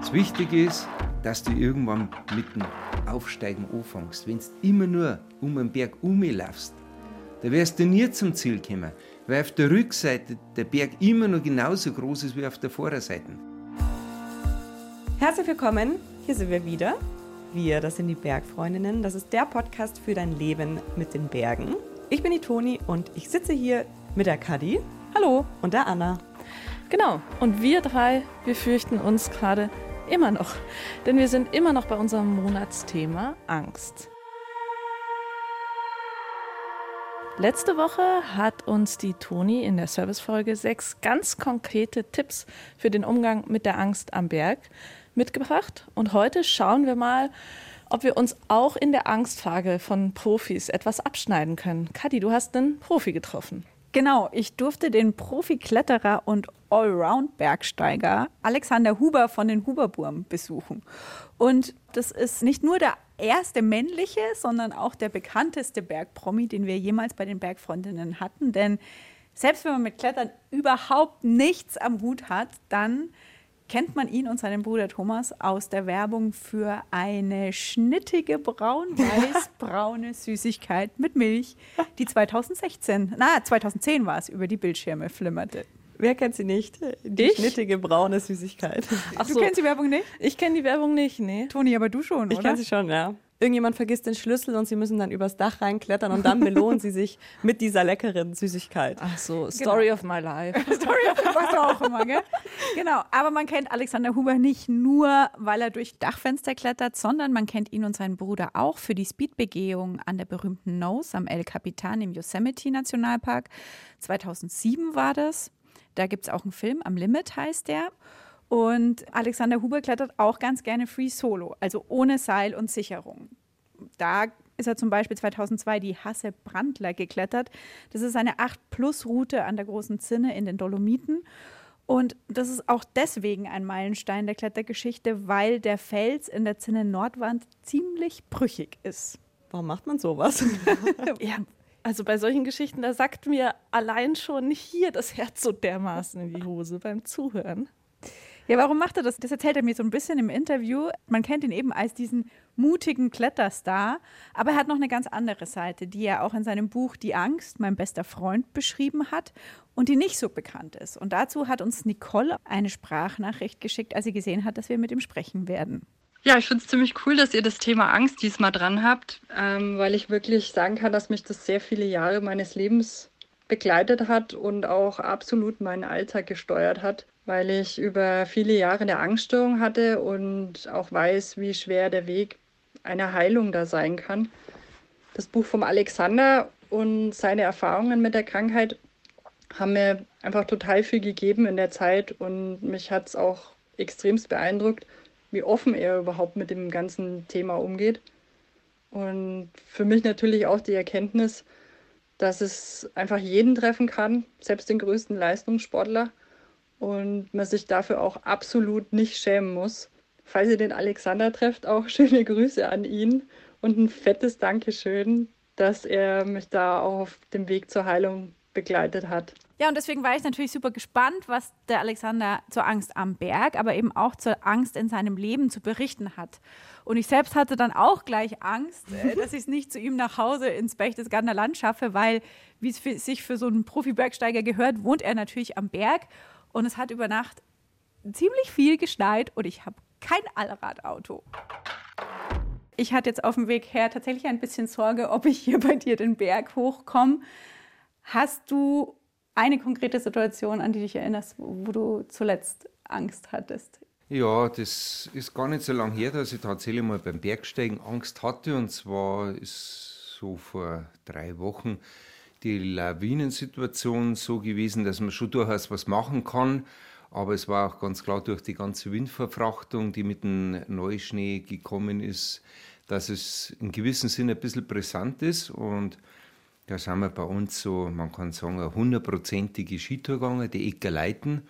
Das Wichtige ist, dass du irgendwann mit dem Aufsteigen anfängst. Wenn du immer nur um den Berg umlaufst, da wirst du nie zum Ziel kommen, weil auf der Rückseite der Berg immer noch genauso groß ist wie auf der Vorderseite. Herzlich willkommen, hier sind wir wieder. Wir, das sind die Bergfreundinnen. Das ist der Podcast für dein Leben mit den Bergen. Ich bin die Toni und ich sitze hier mit der Kadi. Hallo. Und der Anna. Genau. Und wir drei, wir fürchten uns gerade immer noch. Denn wir sind immer noch bei unserem Monatsthema Angst. Letzte Woche hat uns die Toni in der Servicefolge sechs ganz konkrete Tipps für den Umgang mit der Angst am Berg mitgebracht. Und heute schauen wir mal, ob wir uns auch in der Angstfrage von Profis etwas abschneiden können. Kadi, du hast einen Profi getroffen. Genau, ich durfte den Profikletterer und Allround-Bergsteiger Alexander Huber von den Huberburm besuchen. Und das ist nicht nur der erste männliche, sondern auch der bekannteste Bergpromi, den wir jemals bei den Bergfreundinnen hatten. Denn selbst wenn man mit Klettern überhaupt nichts am Hut hat, dann kennt man ihn und seinen Bruder Thomas aus der Werbung für eine schnittige braun-weiß-braune Süßigkeit mit Milch, die 2016, na 2010 war es, über die Bildschirme flimmerte. Wer kennt sie nicht? Die ich? schnittige braune Süßigkeit. Ach du so. kennst die Werbung nicht? Ich kenne die Werbung nicht, nee. Toni, aber du schon, ich oder? Ich kenne sie schon, ja irgendjemand vergisst den Schlüssel und sie müssen dann übers Dach reinklettern und dann belohnen sie sich mit dieser leckeren Süßigkeit. Ach so, genau. Story genau. of my life. Story of my life auch immer, gell? Genau, aber man kennt Alexander Huber nicht nur, weil er durch Dachfenster klettert, sondern man kennt ihn und seinen Bruder auch für die Speedbegehung an der berühmten Nose am El Capitan im Yosemite Nationalpark. 2007 war das. Da gibt es auch einen Film, am Limit heißt der. Und Alexander Huber klettert auch ganz gerne Free Solo, also ohne Seil und Sicherung. Da ist er zum Beispiel 2002 die Hasse Brandler geklettert. Das ist eine 8-Plus-Route an der Großen Zinne in den Dolomiten. Und das ist auch deswegen ein Meilenstein der Klettergeschichte, weil der Fels in der Zinne Nordwand ziemlich brüchig ist. Warum macht man sowas? ja, also bei solchen Geschichten, da sagt mir allein schon hier das Herz so dermaßen in die Hose beim Zuhören. Ja, warum macht er das? Das erzählt er mir so ein bisschen im Interview. Man kennt ihn eben als diesen mutigen Kletterstar, aber er hat noch eine ganz andere Seite, die er auch in seinem Buch Die Angst, mein bester Freund, beschrieben hat und die nicht so bekannt ist. Und dazu hat uns Nicole eine Sprachnachricht geschickt, als sie gesehen hat, dass wir mit ihm sprechen werden. Ja, ich finde es ziemlich cool, dass ihr das Thema Angst diesmal dran habt, ähm, weil ich wirklich sagen kann, dass mich das sehr viele Jahre meines Lebens begleitet hat und auch absolut meinen Alltag gesteuert hat weil ich über viele Jahre eine Angststörung hatte und auch weiß, wie schwer der Weg einer Heilung da sein kann. Das Buch vom Alexander und seine Erfahrungen mit der Krankheit haben mir einfach total viel gegeben in der Zeit und mich hat es auch extremst beeindruckt, wie offen er überhaupt mit dem ganzen Thema umgeht. Und für mich natürlich auch die Erkenntnis, dass es einfach jeden treffen kann, selbst den größten Leistungssportler und man sich dafür auch absolut nicht schämen muss. Falls ihr den Alexander trefft, auch schöne Grüße an ihn und ein fettes Dankeschön, dass er mich da auch auf dem Weg zur Heilung begleitet hat. Ja, und deswegen war ich natürlich super gespannt, was der Alexander zur Angst am Berg, aber eben auch zur Angst in seinem Leben zu berichten hat. Und ich selbst hatte dann auch gleich Angst, äh, dass ich es nicht zu ihm nach Hause ins Berchtesgadener Land schaffe, weil, wie es sich für so einen Profi-Bergsteiger gehört, wohnt er natürlich am Berg und es hat über Nacht ziemlich viel geschneit und ich habe kein Allradauto. Ich hatte jetzt auf dem Weg her tatsächlich ein bisschen Sorge, ob ich hier bei dir den Berg hochkomme. Hast du eine konkrete Situation, an die dich erinnerst, wo du zuletzt Angst hattest? Ja, das ist gar nicht so lange her, dass ich tatsächlich mal beim Bergsteigen Angst hatte. Und zwar ist so vor drei Wochen die Lawinensituation so gewesen, dass man schon durchaus was machen kann. Aber es war auch ganz klar durch die ganze Windverfrachtung, die mit dem Neuschnee gekommen ist, dass es in gewissem Sinne ein bisschen brisant ist. Und da sind wir bei uns so, man kann sagen, eine hundertprozentige Skitour gegangen, die Ecker Leiten.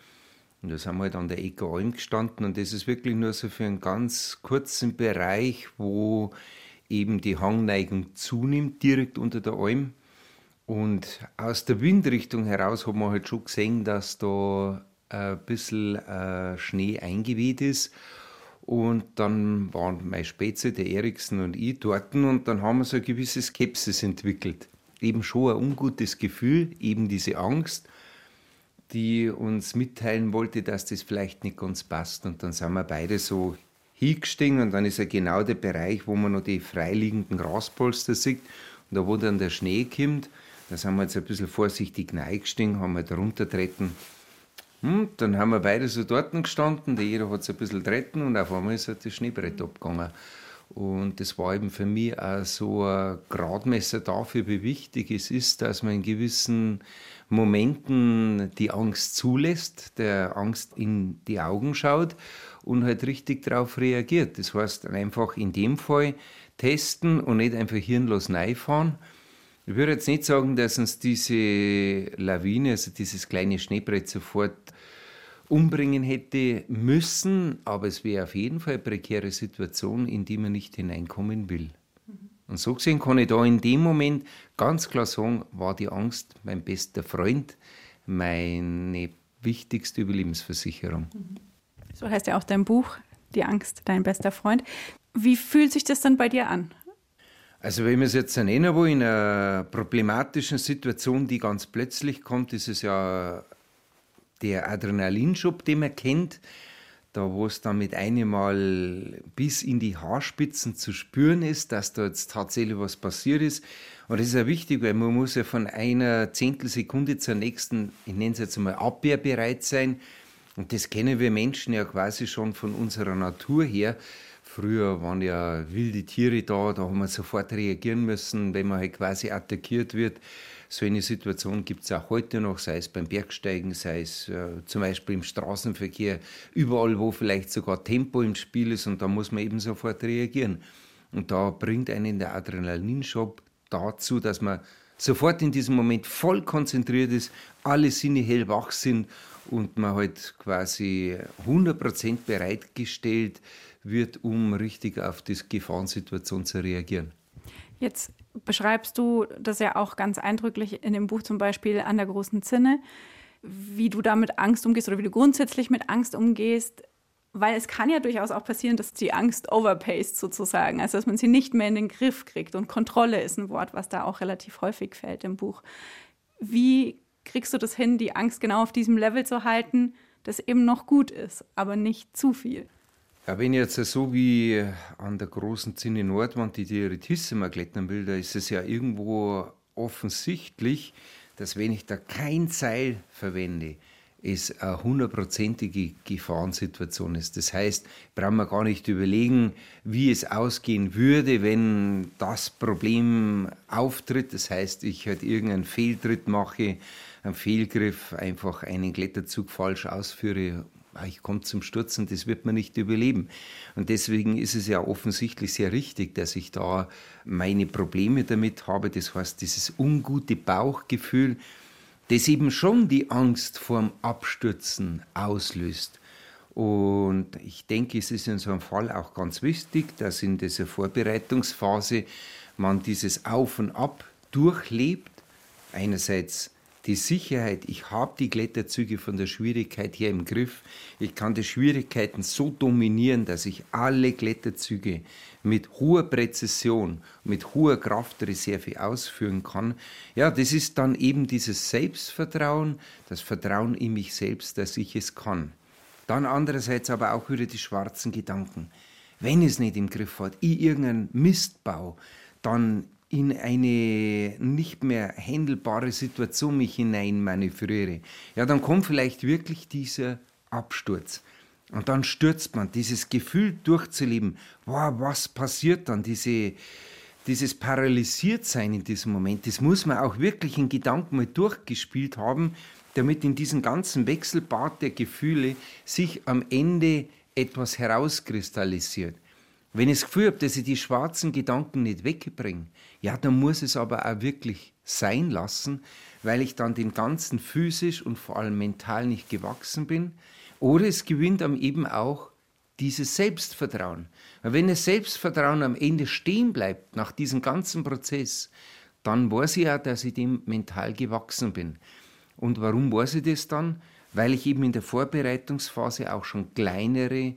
Und da sind wir halt an der Ecker Alm gestanden. Und das ist wirklich nur so für einen ganz kurzen Bereich, wo eben die Hangneigung zunimmt, direkt unter der Alm. Und aus der Windrichtung heraus hat man halt schon gesehen, dass da ein bisschen äh, Schnee eingeweht ist. Und dann waren mein Spätze, der Eriksen und ich dort und dann haben wir so eine gewisse Skepsis entwickelt. Eben schon ein ungutes Gefühl, eben diese Angst, die uns mitteilen wollte, dass das vielleicht nicht ganz passt. Und dann sind wir beide so hingestiegen und dann ist ja genau der Bereich, wo man noch die freiliegenden Graspolster sieht. Und da, wo dann der Schnee kommt, da sind wir jetzt ein bisschen vorsichtig reingestiegen, haben wir da runtertreten hm, dann haben wir beide so dort gestanden, der jeder hat es ein bisschen treten und auf einmal ist halt das Schneebrett abgegangen. Und das war eben für mich auch so ein Gradmesser dafür, wie wichtig es ist, dass man in gewissen Momenten die Angst zulässt, der Angst in die Augen schaut und halt richtig darauf reagiert. Das heißt einfach in dem Fall testen und nicht einfach hirnlos reinfahren. Ich würde jetzt nicht sagen, dass uns diese Lawine, also dieses kleine Schneebrett sofort umbringen hätte müssen, aber es wäre auf jeden Fall eine prekäre Situation, in die man nicht hineinkommen will. Und so gesehen kann ich da in dem Moment ganz klar sagen, war die Angst mein bester Freund, meine wichtigste Überlebensversicherung. So heißt ja auch dein Buch, Die Angst, dein bester Freund. Wie fühlt sich das dann bei dir an? Also wenn man es jetzt nennen will, in einer problematischen Situation, die ganz plötzlich kommt, ist es ja der Adrenalinschub, den man kennt, da wo es dann mit einem Mal bis in die Haarspitzen zu spüren ist, dass da jetzt tatsächlich was passiert ist. Und das ist ja wichtig, weil man muss ja von einer Zehntelsekunde zur nächsten, ich nenne es jetzt mal abwehrbereit sein. Und das kennen wir Menschen ja quasi schon von unserer Natur her. Früher waren ja wilde Tiere da, da haben wir sofort reagieren müssen, wenn man halt quasi attackiert wird. So eine Situation gibt es auch heute noch, sei es beim Bergsteigen, sei es äh, zum Beispiel im Straßenverkehr, überall, wo vielleicht sogar Tempo im Spiel ist und da muss man eben sofort reagieren. Und da bringt einen der Adrenalinschub dazu, dass man sofort in diesem Moment voll konzentriert ist, alle Sinne hellwach sind und man halt quasi 100% bereitgestellt wird, um richtig auf die Gefahrensituation zu reagieren. Jetzt beschreibst du das ja auch ganz eindrücklich in dem Buch zum Beispiel an der großen Zinne, wie du da mit Angst umgehst oder wie du grundsätzlich mit Angst umgehst, weil es kann ja durchaus auch passieren, dass die Angst overpaced sozusagen, also dass man sie nicht mehr in den Griff kriegt und Kontrolle ist ein Wort, was da auch relativ häufig fällt im Buch. Wie kriegst du das hin, die Angst genau auf diesem Level zu halten, das eben noch gut ist, aber nicht zu viel? Ja, wenn ich jetzt so wie an der großen Zinne Nordwand die Diaretissima klettern will, da ist es ja irgendwo offensichtlich, dass wenn ich da kein Seil verwende, es eine hundertprozentige Gefahrensituation ist. Das heißt, brauchen wir gar nicht überlegen, wie es ausgehen würde, wenn das Problem auftritt. Das heißt, ich halt irgendeinen Fehltritt mache, einen Fehlgriff, einfach einen Kletterzug falsch ausführe ich komme zum Sturz und das wird man nicht überleben. Und deswegen ist es ja offensichtlich sehr richtig, dass ich da meine Probleme damit habe. Das heißt, dieses ungute Bauchgefühl, das eben schon die Angst vorm Abstürzen auslöst. Und ich denke, es ist in so einem Fall auch ganz wichtig, dass in dieser Vorbereitungsphase man dieses Auf und Ab durchlebt. Einerseits die Sicherheit, ich habe die Kletterzüge von der Schwierigkeit her im Griff. Ich kann die Schwierigkeiten so dominieren, dass ich alle Kletterzüge mit hoher Präzision, mit hoher Kraftreserve ausführen kann. Ja, das ist dann eben dieses Selbstvertrauen, das Vertrauen in mich selbst, dass ich es kann. Dann andererseits aber auch wieder die schwarzen Gedanken. Wenn es nicht im Griff hat, ich irgendeinen Mist baue, dann in eine nicht mehr händelbare Situation mich hinein manövriere, ja, dann kommt vielleicht wirklich dieser Absturz. Und dann stürzt man, dieses Gefühl durchzuleben, wow, was passiert dann, diese, dieses Paralysiertsein in diesem Moment, das muss man auch wirklich in Gedanken mal durchgespielt haben, damit in diesem ganzen Wechselbad der Gefühle sich am Ende etwas herauskristallisiert. Wenn ich das Gefühl habe, dass ich die schwarzen Gedanken nicht wegbringe, ja, dann muss es aber auch wirklich sein lassen, weil ich dann dem Ganzen physisch und vor allem mental nicht gewachsen bin. Oder es gewinnt am eben auch dieses Selbstvertrauen. Weil wenn das Selbstvertrauen am Ende stehen bleibt nach diesem ganzen Prozess, dann weiß ich auch, dass ich dem mental gewachsen bin. Und warum weiß ich das dann? Weil ich eben in der Vorbereitungsphase auch schon kleinere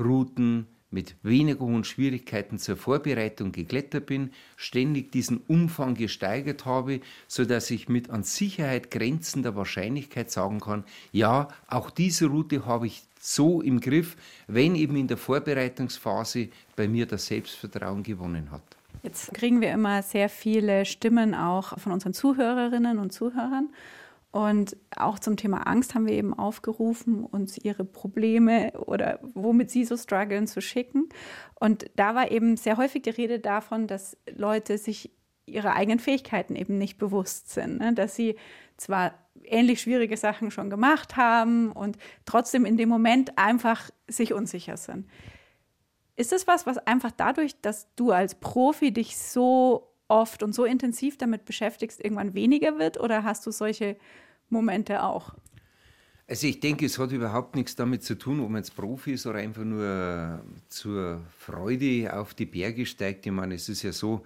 Routen mit weniger hohen Schwierigkeiten zur Vorbereitung geklettert bin, ständig diesen Umfang gesteigert habe, so dass ich mit an Sicherheit grenzender Wahrscheinlichkeit sagen kann, ja, auch diese Route habe ich so im Griff, wenn eben in der Vorbereitungsphase bei mir das Selbstvertrauen gewonnen hat. Jetzt kriegen wir immer sehr viele Stimmen auch von unseren Zuhörerinnen und Zuhörern. Und auch zum Thema Angst haben wir eben aufgerufen, uns ihre Probleme oder womit sie so strugglen zu schicken. Und da war eben sehr häufig die Rede davon, dass Leute sich ihre eigenen Fähigkeiten eben nicht bewusst sind, ne? dass sie zwar ähnlich schwierige Sachen schon gemacht haben und trotzdem in dem Moment einfach sich unsicher sind. Ist das was, was einfach dadurch, dass du als Profi dich so oft und so intensiv damit beschäftigst, irgendwann weniger wird? Oder hast du solche Momente auch? Also ich denke, es hat überhaupt nichts damit zu tun, ob man jetzt Profi ist oder einfach nur zur Freude auf die Berge steigt. Ich meine, es ist ja so,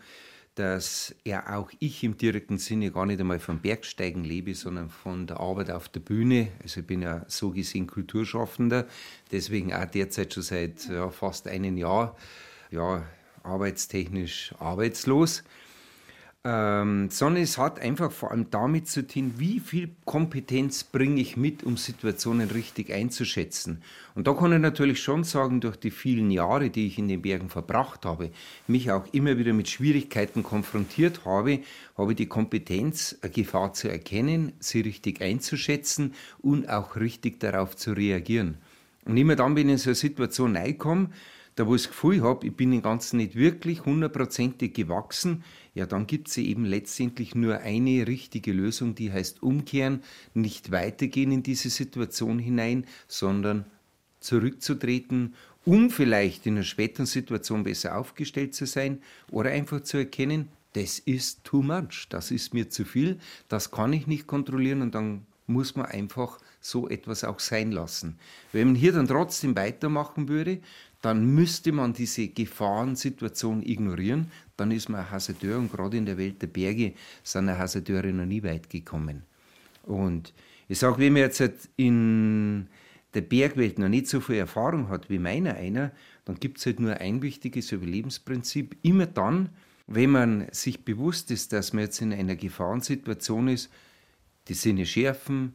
dass ja auch ich im direkten Sinne gar nicht einmal vom Bergsteigen lebe, sondern von der Arbeit auf der Bühne. Also ich bin ja so gesehen Kulturschaffender, deswegen auch derzeit schon seit ja, fast einem Jahr ja, arbeitstechnisch arbeitslos ähm, sondern es hat einfach vor allem damit zu tun, wie viel Kompetenz bringe ich mit, um Situationen richtig einzuschätzen. Und da kann ich natürlich schon sagen, durch die vielen Jahre, die ich in den Bergen verbracht habe, mich auch immer wieder mit Schwierigkeiten konfrontiert habe, habe ich die Kompetenz, eine Gefahr zu erkennen, sie richtig einzuschätzen und auch richtig darauf zu reagieren. Und immer dann, wenn ich in so eine Situation reinkomme, da wo ich das Gefühl habe, ich bin dem Ganzen nicht wirklich hundertprozentig gewachsen, ja, dann gibt es eben letztendlich nur eine richtige Lösung, die heißt umkehren, nicht weitergehen in diese Situation hinein, sondern zurückzutreten, um vielleicht in einer späteren Situation besser aufgestellt zu sein oder einfach zu erkennen, das ist too much, das ist mir zu viel, das kann ich nicht kontrollieren und dann muss man einfach so etwas auch sein lassen. Wenn man hier dann trotzdem weitermachen würde, dann müsste man diese Gefahrensituation ignorieren. Dann ist man ein Hasardeur und gerade in der Welt der Berge sind Hasardeure noch nie weit gekommen. Und ich sage, wenn man jetzt halt in der Bergwelt noch nicht so viel Erfahrung hat wie meiner einer, dann gibt es halt nur ein wichtiges Überlebensprinzip. Immer dann, wenn man sich bewusst ist, dass man jetzt in einer Gefahrensituation ist, die Sinne schärfen,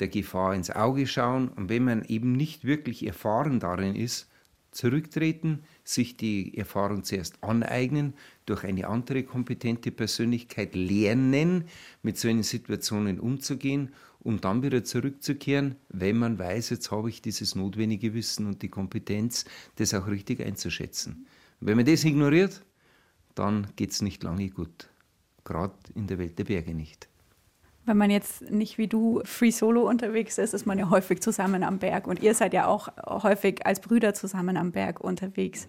der Gefahr ins Auge schauen und wenn man eben nicht wirklich erfahren darin ist, zurücktreten, sich die Erfahrung zuerst aneignen, durch eine andere kompetente Persönlichkeit lernen, mit solchen Situationen umzugehen, um dann wieder zurückzukehren, wenn man weiß, jetzt habe ich dieses notwendige Wissen und die Kompetenz, das auch richtig einzuschätzen. wenn man das ignoriert, dann geht es nicht lange gut. Gerade in der Welt der Berge nicht. Wenn man jetzt nicht wie du Free Solo unterwegs ist, ist man ja häufig zusammen am Berg. Und ihr seid ja auch häufig als Brüder zusammen am Berg unterwegs.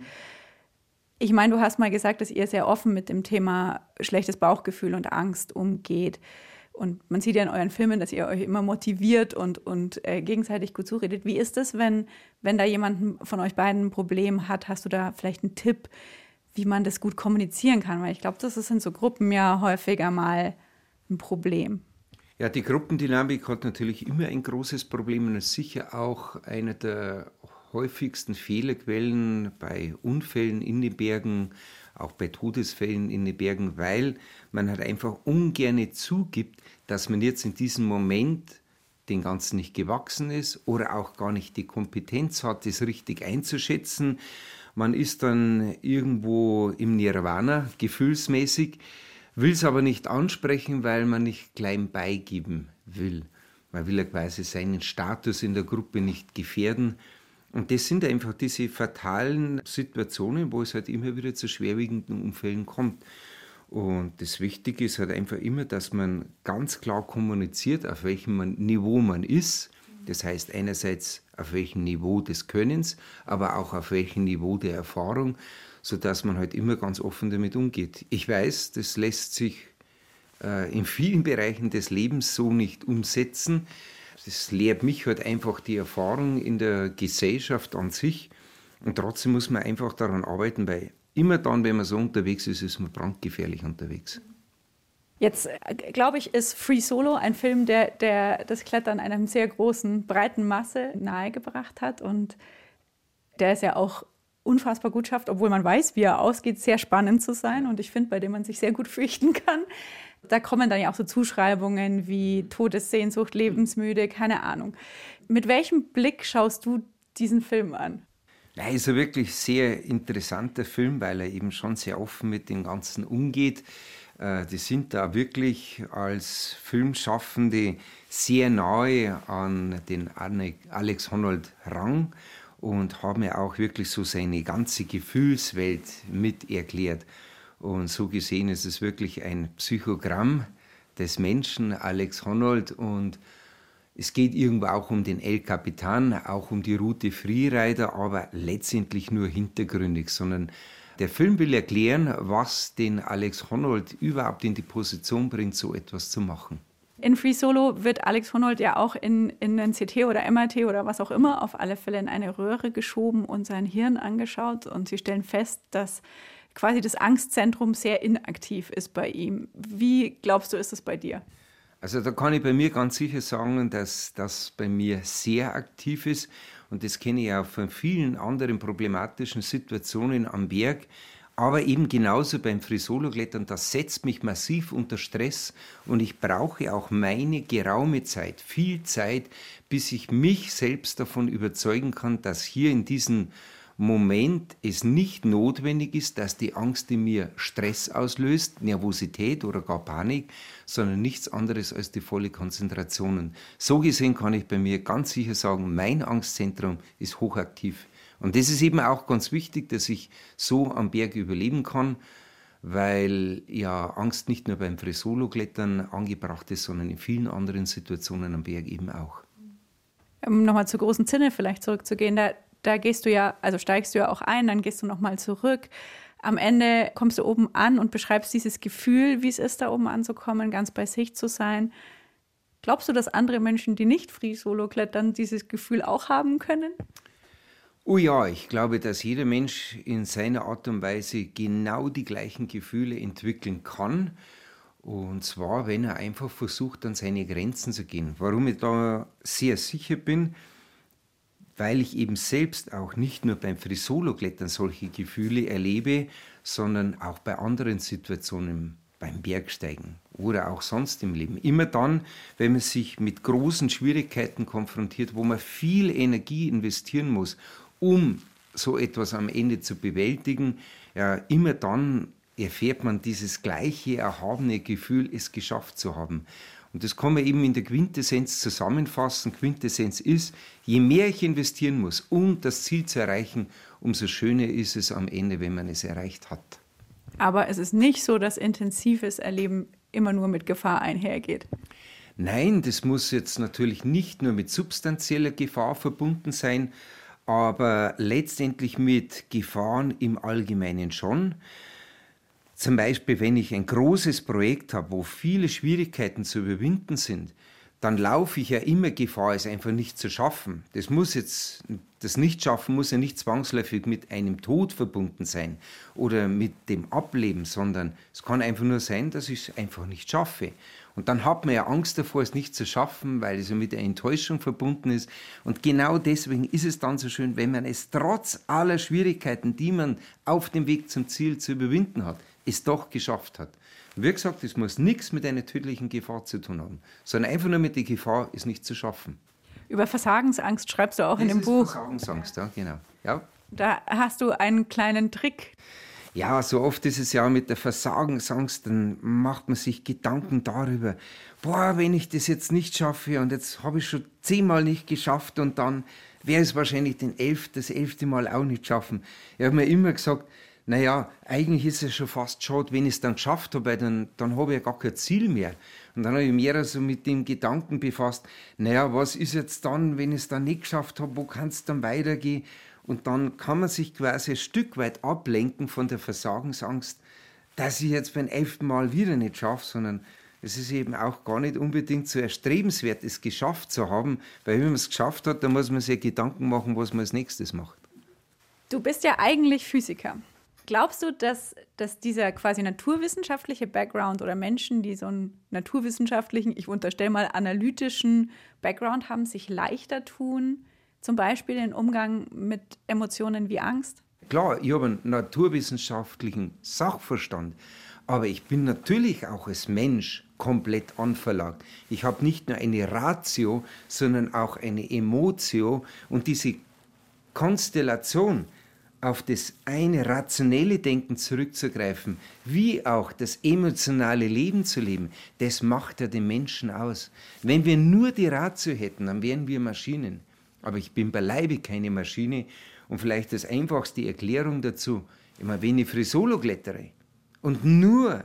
Ich meine, du hast mal gesagt, dass ihr sehr offen mit dem Thema schlechtes Bauchgefühl und Angst umgeht. Und man sieht ja in euren Filmen, dass ihr euch immer motiviert und, und äh, gegenseitig gut zuredet. Wie ist es, wenn, wenn da jemand von euch beiden ein Problem hat? Hast du da vielleicht einen Tipp, wie man das gut kommunizieren kann? Weil ich glaube, das ist in so Gruppen ja häufiger mal ein Problem. Ja, die Gruppendynamik hat natürlich immer ein großes Problem und ist sicher auch einer der häufigsten Fehlerquellen bei Unfällen in den Bergen, auch bei Todesfällen in den Bergen, weil man halt einfach ungern zugibt, dass man jetzt in diesem Moment den Ganzen nicht gewachsen ist oder auch gar nicht die Kompetenz hat, das richtig einzuschätzen. Man ist dann irgendwo im Nirvana, gefühlsmäßig will es aber nicht ansprechen, weil man nicht klein beigeben will. Man will ja quasi seinen Status in der Gruppe nicht gefährden. Und das sind einfach diese fatalen Situationen, wo es halt immer wieder zu schwerwiegenden Unfällen kommt. Und das Wichtige ist halt einfach immer, dass man ganz klar kommuniziert, auf welchem Niveau man ist. Das heißt einerseits auf welchem Niveau des Könnens, aber auch auf welchem Niveau der Erfahrung sodass man halt immer ganz offen damit umgeht. Ich weiß, das lässt sich äh, in vielen Bereichen des Lebens so nicht umsetzen. Das lehrt mich halt einfach die Erfahrung in der Gesellschaft an sich. Und trotzdem muss man einfach daran arbeiten, weil immer dann, wenn man so unterwegs ist, ist man brandgefährlich unterwegs. Jetzt, äh, glaube ich, ist Free Solo ein Film, der, der das Klettern einer sehr großen, breiten Masse nahegebracht hat. Und der ist ja auch unfassbar gut schafft, obwohl man weiß, wie er ausgeht, sehr spannend zu sein und ich finde, bei dem man sich sehr gut fürchten kann. Da kommen dann ja auch so Zuschreibungen wie Todessehnsucht, lebensmüde, keine Ahnung. Mit welchem Blick schaust du diesen Film an? Ja, ist ein wirklich sehr interessanter Film, weil er eben schon sehr offen mit dem Ganzen umgeht. Äh, die sind da wirklich als Filmschaffende sehr nahe an den Alex Honnold Rang und haben ja auch wirklich so seine ganze Gefühlswelt mit erklärt. Und so gesehen ist es wirklich ein Psychogramm des Menschen, Alex Honnold. Und es geht irgendwo auch um den El Capitan, auch um die Route Freerider, aber letztendlich nur hintergründig, sondern der Film will erklären, was den Alex Honnold überhaupt in die Position bringt, so etwas zu machen. In Free Solo wird Alex Honnold ja auch in, in ein CT oder MRT oder was auch immer auf alle Fälle in eine Röhre geschoben und sein Hirn angeschaut. Und sie stellen fest, dass quasi das Angstzentrum sehr inaktiv ist bei ihm. Wie glaubst du, ist es bei dir? Also da kann ich bei mir ganz sicher sagen, dass das bei mir sehr aktiv ist. Und das kenne ich auch von vielen anderen problematischen Situationen am Berg. Aber eben genauso beim Frisolo-Klettern, das setzt mich massiv unter Stress und ich brauche auch meine geraume Zeit, viel Zeit, bis ich mich selbst davon überzeugen kann, dass hier in diesem Moment es nicht notwendig ist, dass die Angst in mir Stress auslöst, Nervosität oder gar Panik, sondern nichts anderes als die volle Konzentration. So gesehen kann ich bei mir ganz sicher sagen, mein Angstzentrum ist hochaktiv. Und das ist eben auch ganz wichtig, dass ich so am Berg überleben kann, weil ja Angst nicht nur beim Frisolo-Klettern angebracht ist, sondern in vielen anderen Situationen am Berg eben auch. Um nochmal zur großen Zinne vielleicht zurückzugehen, da, da gehst du ja, also steigst du ja auch ein, dann gehst du nochmal zurück. Am Ende kommst du oben an und beschreibst dieses Gefühl, wie es ist, da oben anzukommen, ganz bei sich zu sein. Glaubst du, dass andere Menschen, die nicht Free Solo klettern, dieses Gefühl auch haben können? Oh ja, ich glaube, dass jeder Mensch in seiner Art und Weise genau die gleichen Gefühle entwickeln kann. Und zwar, wenn er einfach versucht, an seine Grenzen zu gehen. Warum ich da sehr sicher bin, weil ich eben selbst auch nicht nur beim Frisolo-Klettern solche Gefühle erlebe, sondern auch bei anderen Situationen, beim Bergsteigen oder auch sonst im Leben. Immer dann, wenn man sich mit großen Schwierigkeiten konfrontiert, wo man viel Energie investieren muss, um so etwas am Ende zu bewältigen, ja, immer dann erfährt man dieses gleiche erhabene Gefühl, es geschafft zu haben. Und das kann man eben in der Quintessenz zusammenfassen. Quintessenz ist, je mehr ich investieren muss, um das Ziel zu erreichen, umso schöner ist es am Ende, wenn man es erreicht hat. Aber es ist nicht so, dass intensives Erleben immer nur mit Gefahr einhergeht. Nein, das muss jetzt natürlich nicht nur mit substanzieller Gefahr verbunden sein, aber letztendlich mit Gefahren im Allgemeinen schon. Zum Beispiel, wenn ich ein großes Projekt habe, wo viele Schwierigkeiten zu überwinden sind, dann laufe ich ja immer Gefahr, es einfach nicht zu schaffen. Das muss jetzt, das Nichtschaffen muss ja nicht zwangsläufig mit einem Tod verbunden sein oder mit dem Ableben, sondern es kann einfach nur sein, dass ich es einfach nicht schaffe. Und dann hat man ja Angst davor, es nicht zu schaffen, weil es ja mit der Enttäuschung verbunden ist. Und genau deswegen ist es dann so schön, wenn man es trotz aller Schwierigkeiten, die man auf dem Weg zum Ziel zu überwinden hat, es doch geschafft hat. Wie gesagt, es muss nichts mit einer tödlichen Gefahr zu tun haben, sondern einfach nur mit der Gefahr, es nicht zu schaffen. Über Versagensangst schreibst du auch das in dem Buch. Versagensangst, ja, genau. Ja. Da hast du einen kleinen Trick ja, so oft ist es ja mit der Versagensangst, dann macht man sich Gedanken darüber, boah, wenn ich das jetzt nicht schaffe und jetzt habe ich schon zehnmal nicht geschafft und dann wäre es wahrscheinlich den elf, das elfte Mal auch nicht schaffen. Ich habe mir immer gesagt, naja, eigentlich ist es schon fast schade, wenn ich es dann geschafft habe, dann, dann habe ich ja gar kein Ziel mehr. Und dann habe ich mehr so mit dem Gedanken befasst, naja, was ist jetzt dann, wenn ich es dann nicht geschafft habe, wo kann es dann weitergehen? Und dann kann man sich quasi ein Stück weit ablenken von der Versagensangst, dass ich jetzt beim elften Mal wieder nicht schaffe, sondern es ist eben auch gar nicht unbedingt so erstrebenswert, es geschafft zu haben, weil wenn man es geschafft hat, dann muss man sich Gedanken machen, was man als nächstes macht. Du bist ja eigentlich Physiker. Glaubst du, dass, dass dieser quasi naturwissenschaftliche Background oder Menschen, die so einen naturwissenschaftlichen, ich unterstelle mal analytischen Background haben, sich leichter tun, zum Beispiel im Umgang mit Emotionen wie Angst? Klar, ich habe einen naturwissenschaftlichen Sachverstand, aber ich bin natürlich auch als Mensch komplett anverlangt. Ich habe nicht nur eine Ratio, sondern auch eine Emotio und diese Konstellation auf das eine rationelle Denken zurückzugreifen, wie auch das emotionale Leben zu leben, das macht ja den Menschen aus. Wenn wir nur die Ratio hätten, dann wären wir Maschinen. Aber ich bin beileibe keine Maschine. Und vielleicht das einfachste Erklärung dazu, immer wenn ich Frisolo klettere und nur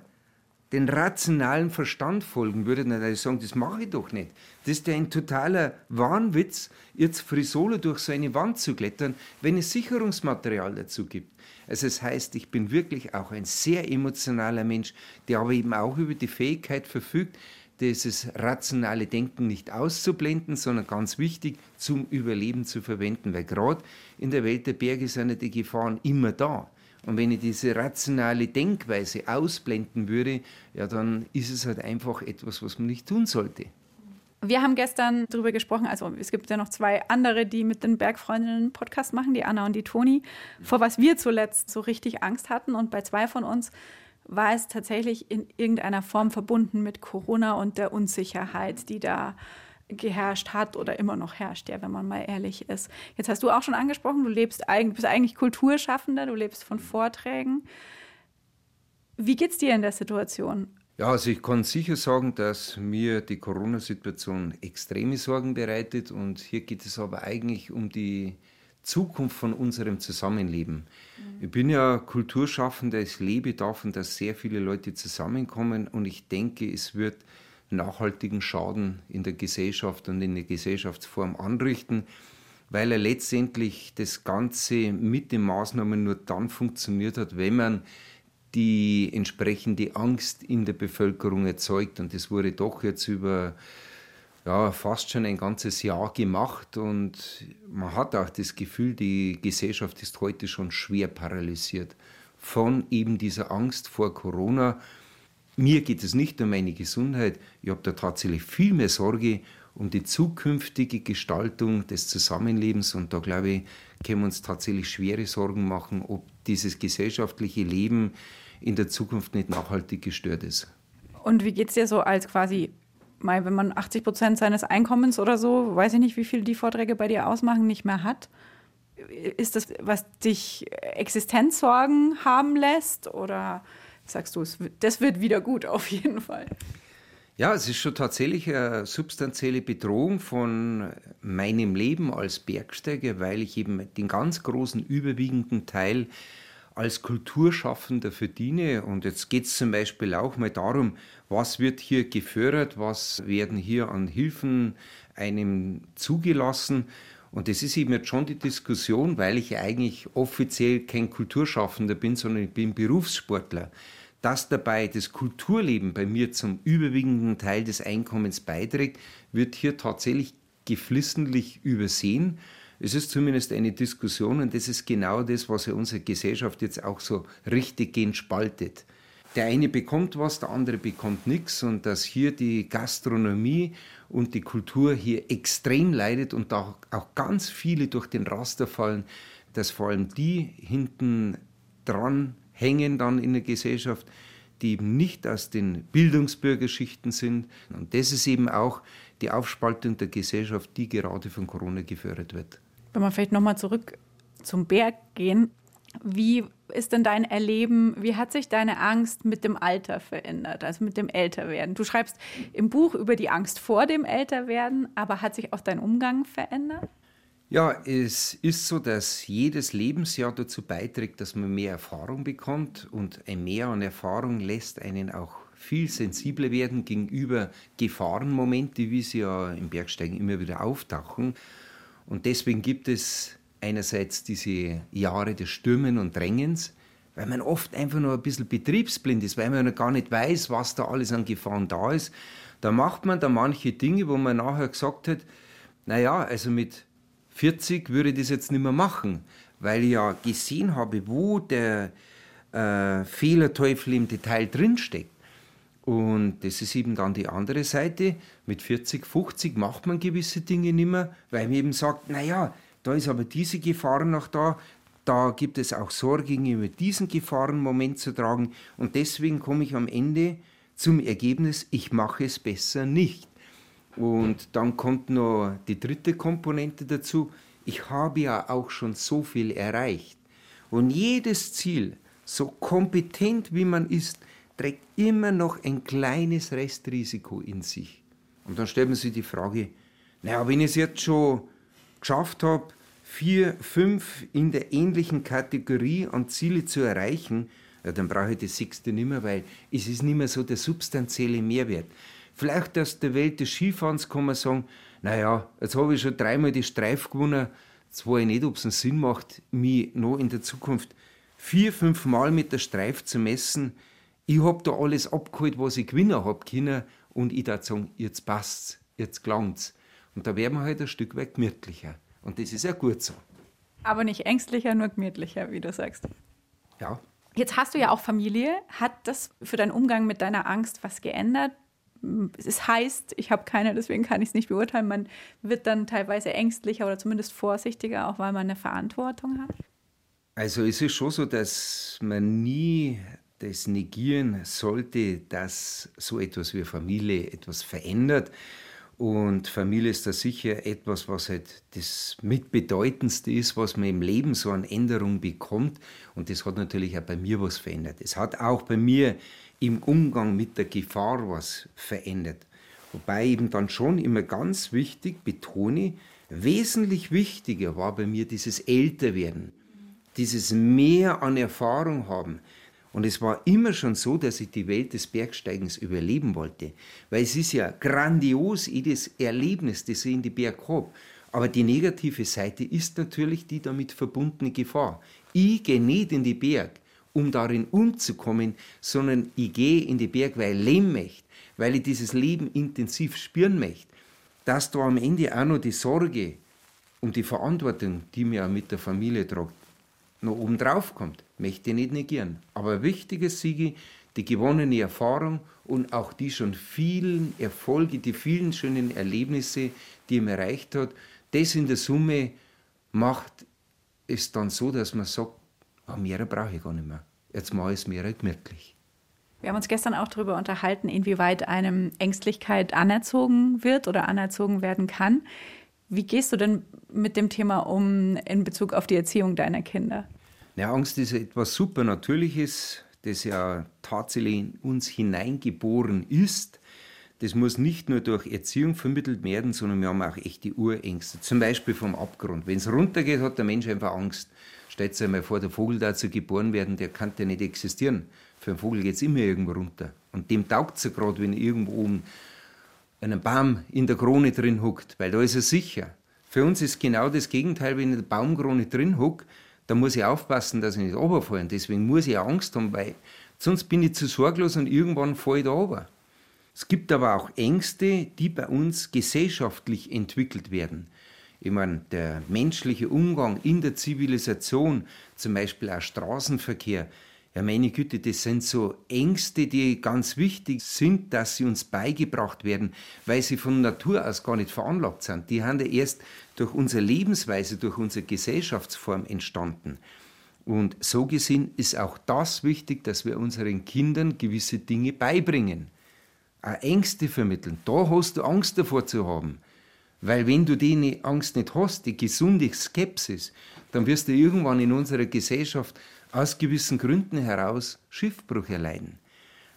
den rationalen Verstand folgen würde, dann würde ich sagen, das mache ich doch nicht. Das ist ja ein totaler Wahnwitz, jetzt Frisolo durch so eine Wand zu klettern, wenn es Sicherungsmaterial dazu gibt. Also das heißt, ich bin wirklich auch ein sehr emotionaler Mensch, der aber eben auch über die Fähigkeit verfügt, dieses rationale Denken nicht auszublenden, sondern ganz wichtig zum Überleben zu verwenden, weil gerade in der Welt der Berge sind ja die Gefahren immer da. Und wenn ich diese rationale Denkweise ausblenden würde, ja, dann ist es halt einfach etwas, was man nicht tun sollte. Wir haben gestern darüber gesprochen, also es gibt ja noch zwei andere, die mit den Bergfreundinnen einen Podcast machen, die Anna und die Toni, vor was wir zuletzt so richtig Angst hatten. Und bei zwei von uns war es tatsächlich in irgendeiner Form verbunden mit Corona und der Unsicherheit, die da geherrscht hat oder immer noch herrscht, ja, wenn man mal ehrlich ist. Jetzt hast du auch schon angesprochen, du lebst eigentlich, bist eigentlich Kulturschaffender, du lebst von Vorträgen. Wie geht's dir in der Situation? Ja, also ich kann sicher sagen, dass mir die Corona-Situation extreme Sorgen bereitet und hier geht es aber eigentlich um die Zukunft von unserem Zusammenleben. Mhm. Ich bin ja Kulturschaffender, ich lebe davon, dass sehr viele Leute zusammenkommen und ich denke, es wird nachhaltigen Schaden in der Gesellschaft und in der Gesellschaftsform anrichten, weil er letztendlich das Ganze mit den Maßnahmen nur dann funktioniert hat, wenn man die entsprechende Angst in der Bevölkerung erzeugt. Und das wurde doch jetzt über ja, fast schon ein ganzes Jahr gemacht und man hat auch das Gefühl, die Gesellschaft ist heute schon schwer paralysiert von eben dieser Angst vor Corona mir geht es nicht um meine Gesundheit, ich habe da tatsächlich viel mehr Sorge um die zukünftige Gestaltung des Zusammenlebens und da glaube ich, können wir uns tatsächlich schwere Sorgen machen, ob dieses gesellschaftliche Leben in der Zukunft nicht nachhaltig gestört ist. Und wie geht es dir so als quasi, mal, wenn man 80 Prozent seines Einkommens oder so, weiß ich nicht, wie viel die Vorträge bei dir ausmachen, nicht mehr hat? Ist das, was dich Existenzsorgen haben lässt oder sagst du, das wird wieder gut auf jeden Fall. Ja, es ist schon tatsächlich eine substanzielle Bedrohung von meinem Leben als Bergsteiger, weil ich eben den ganz großen überwiegenden Teil als Kulturschaffender verdiene. Und jetzt geht es zum Beispiel auch mal darum, was wird hier gefördert, was werden hier an Hilfen einem zugelassen. Und das ist eben jetzt schon die Diskussion, weil ich eigentlich offiziell kein Kulturschaffender bin, sondern ich bin Berufssportler. Dass dabei das Kulturleben bei mir zum überwiegenden Teil des Einkommens beiträgt, wird hier tatsächlich geflissentlich übersehen. Es ist zumindest eine Diskussion und das ist genau das, was ja unsere Gesellschaft jetzt auch so richtiggehend spaltet. Der eine bekommt was, der andere bekommt nichts und dass hier die Gastronomie und die Kultur hier extrem leidet und da auch ganz viele durch den Raster fallen, dass vor allem die hinten dran hängen dann in der Gesellschaft, die eben nicht aus den Bildungsbürgerschichten sind. Und das ist eben auch die Aufspaltung der Gesellschaft, die gerade von Corona gefördert wird. Wenn wir vielleicht nochmal zurück zum Berg gehen, wie ist denn dein Erleben, wie hat sich deine Angst mit dem Alter verändert, also mit dem Älterwerden? Du schreibst im Buch über die Angst vor dem Älterwerden, aber hat sich auch dein Umgang verändert? Ja, es ist so, dass jedes Lebensjahr dazu beiträgt, dass man mehr Erfahrung bekommt und ein Mehr an Erfahrung lässt einen auch viel sensibler werden gegenüber Gefahrenmomente, wie sie ja im Bergsteigen immer wieder auftauchen. Und deswegen gibt es einerseits diese Jahre des Stürmen und Drängens, weil man oft einfach nur ein bisschen betriebsblind ist, weil man gar nicht weiß, was da alles an Gefahren da ist. Da macht man da manche Dinge, wo man nachher gesagt hat, naja, also mit 40 würde ich das jetzt nicht mehr machen, weil ich ja gesehen habe, wo der äh, Fehlerteufel im Detail drinsteckt. Und das ist eben dann die andere Seite. Mit 40, 50 macht man gewisse Dinge nicht mehr, weil man eben sagt, naja, da ist aber diese Gefahr noch da, da gibt es auch Sorge über diesen Gefahrenmoment zu tragen und deswegen komme ich am Ende zum Ergebnis, ich mache es besser nicht. Und dann kommt noch die dritte Komponente dazu, ich habe ja auch schon so viel erreicht. Und jedes Ziel, so kompetent wie man ist, trägt immer noch ein kleines Restrisiko in sich. Und dann stellt man sich die Frage, naja, wenn ich es jetzt schon geschafft habe, vier, fünf in der ähnlichen Kategorie an Ziele zu erreichen, ja, dann brauche ich das sechste nicht mehr, weil es ist nicht mehr so der substanzielle Mehrwert. Vielleicht aus der Welt des Skifahrens kann man sagen, naja, jetzt habe ich schon dreimal die Streif gewonnen, jetzt weiß ich nicht, ob es einen Sinn macht, mich noch in der Zukunft vier, fünf Mal mit der Streif zu messen. Ich habe da alles abgeholt, was ich gewinnen habe können und ich da sagen, jetzt passt's, jetzt gelangt's. Und da werden wir halt ein Stück weit gemütlicher. Und das ist ja gut so. Aber nicht ängstlicher, nur gemütlicher, wie du sagst. Ja. Jetzt hast du ja auch Familie. Hat das für deinen Umgang mit deiner Angst was geändert? Es heißt, ich habe keine, deswegen kann ich es nicht beurteilen. Man wird dann teilweise ängstlicher oder zumindest vorsichtiger, auch weil man eine Verantwortung hat. Also es ist schon so, dass man nie das negieren sollte, dass so etwas wie Familie etwas verändert. Und Familie ist da sicher etwas, was halt das mitbedeutendste ist, was man im Leben so an Änderung bekommt. Und das hat natürlich auch bei mir was verändert. Es hat auch bei mir im Umgang mit der Gefahr was verändert. Wobei eben dann schon immer ganz wichtig, betone, wesentlich wichtiger war bei mir dieses Älterwerden, dieses Mehr an Erfahrung haben, und es war immer schon so, dass ich die Welt des Bergsteigens überleben wollte. Weil es ist ja grandios, jedes Erlebnis, das ich in die Berg habe. Aber die negative Seite ist natürlich die damit verbundene Gefahr. Ich gehe nicht in die Berg, um darin umzukommen, sondern ich gehe in die Berg, weil ich leben möchte, weil ich dieses Leben intensiv spüren möchte. Dass da am Ende auch noch die Sorge um die Verantwortung, die mir mit der Familie tragt, noch oben drauf kommt, möchte ich nicht negieren. Aber wichtiges Siege, die gewonnene Erfahrung und auch die schon vielen Erfolge, die vielen schönen Erlebnisse, die man erreicht hat, das in der Summe macht es dann so, dass man sagt, oh, mehr brauche ich gar nicht mehr. Jetzt mache ich es mehr gemütlich. Wir haben uns gestern auch darüber unterhalten, inwieweit einem Ängstlichkeit anerzogen wird oder anerzogen werden kann. Wie gehst du denn mit dem Thema um in Bezug auf die Erziehung deiner Kinder? Ja, Angst ist etwas Supernatürliches, das ja tatsächlich in uns hineingeboren ist. Das muss nicht nur durch Erziehung vermittelt werden, sondern wir haben auch echte Urängste. Zum Beispiel vom Abgrund. Wenn es runtergeht, hat der Mensch einfach Angst. Stellt sich einmal vor, der Vogel dazu geboren werden, der kann ja nicht existieren. Für einen Vogel geht es immer irgendwo runter. Und dem taugt es ja gerade, wenn irgendwo oben einen Baum in der Krone drin huckt, weil da ist er sicher. Für uns ist genau das Gegenteil, wenn ich in der Baumkrone drin huck, dann muss ich aufpassen, dass ich nicht runterfalle. Deswegen muss ich Angst haben, weil sonst bin ich zu sorglos und irgendwann falle ich da runter. Es gibt aber auch Ängste, die bei uns gesellschaftlich entwickelt werden. Ich meine, der menschliche Umgang in der Zivilisation, zum Beispiel auch Straßenverkehr, ja, meine Güte, das sind so Ängste, die ganz wichtig sind, dass sie uns beigebracht werden, weil sie von Natur aus gar nicht veranlagt sind. Die haben ja erst durch unsere Lebensweise, durch unsere Gesellschaftsform entstanden. Und so gesehen ist auch das wichtig, dass wir unseren Kindern gewisse Dinge beibringen. Auch Ängste vermitteln. Da hast du Angst davor zu haben. Weil wenn du die Angst nicht hast, die gesunde Skepsis, dann wirst du irgendwann in unserer Gesellschaft aus gewissen Gründen heraus Schiffbruch erleiden.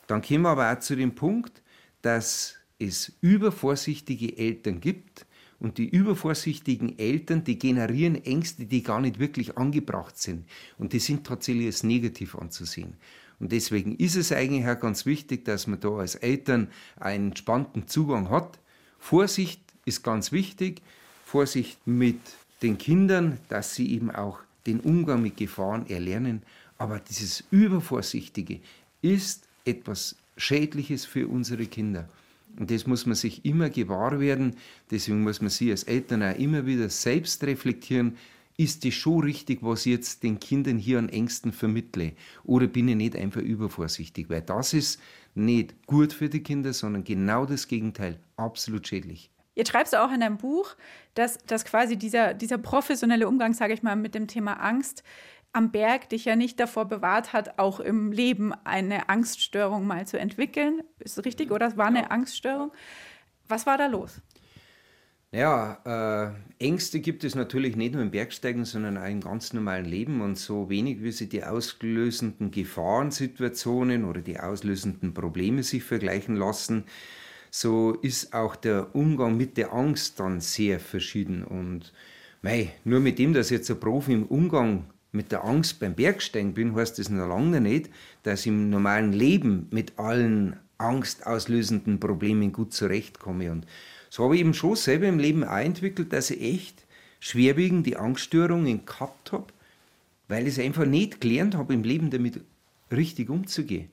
Dann kommen wir aber auch zu dem Punkt, dass es übervorsichtige Eltern gibt und die übervorsichtigen Eltern, die generieren Ängste, die gar nicht wirklich angebracht sind und die sind tatsächlich als negativ anzusehen. Und deswegen ist es eigentlich auch ganz wichtig, dass man da als Eltern einen entspannten Zugang hat. Vorsicht ist ganz wichtig, Vorsicht mit den Kindern, dass sie eben auch den Umgang mit Gefahren erlernen. Aber dieses Übervorsichtige ist etwas Schädliches für unsere Kinder. Und das muss man sich immer gewahr werden. Deswegen muss man sich als Eltern auch immer wieder selbst reflektieren. Ist das schon richtig, was ich jetzt den Kindern hier an Ängsten vermittle? Oder bin ich nicht einfach übervorsichtig? Weil das ist nicht gut für die Kinder, sondern genau das Gegenteil, absolut schädlich. Jetzt schreibst du auch in deinem Buch, dass, dass quasi dieser, dieser professionelle Umgang, sage ich mal, mit dem Thema Angst am Berg dich ja nicht davor bewahrt hat, auch im Leben eine Angststörung mal zu entwickeln. Ist das richtig oder es war eine Angststörung? Was war da los? Ja, äh, Ängste gibt es natürlich nicht nur im Bergsteigen, sondern auch im ganz normalen Leben. Und so wenig wie sie die auslösenden Gefahrensituationen oder die auslösenden Probleme sich vergleichen lassen, so ist auch der Umgang mit der Angst dann sehr verschieden. Und mei, nur mit dem, dass ich jetzt ein Profi im Umgang mit der Angst beim Bergsteigen bin, heißt das noch lange nicht, dass ich im normalen Leben mit allen angstauslösenden Problemen gut zurechtkomme. Und so habe ich eben schon selber im Leben auch entwickelt, dass ich echt schwerwiegend die Angststörungen gehabt habe, weil ich es einfach nicht gelernt habe, im Leben damit richtig umzugehen.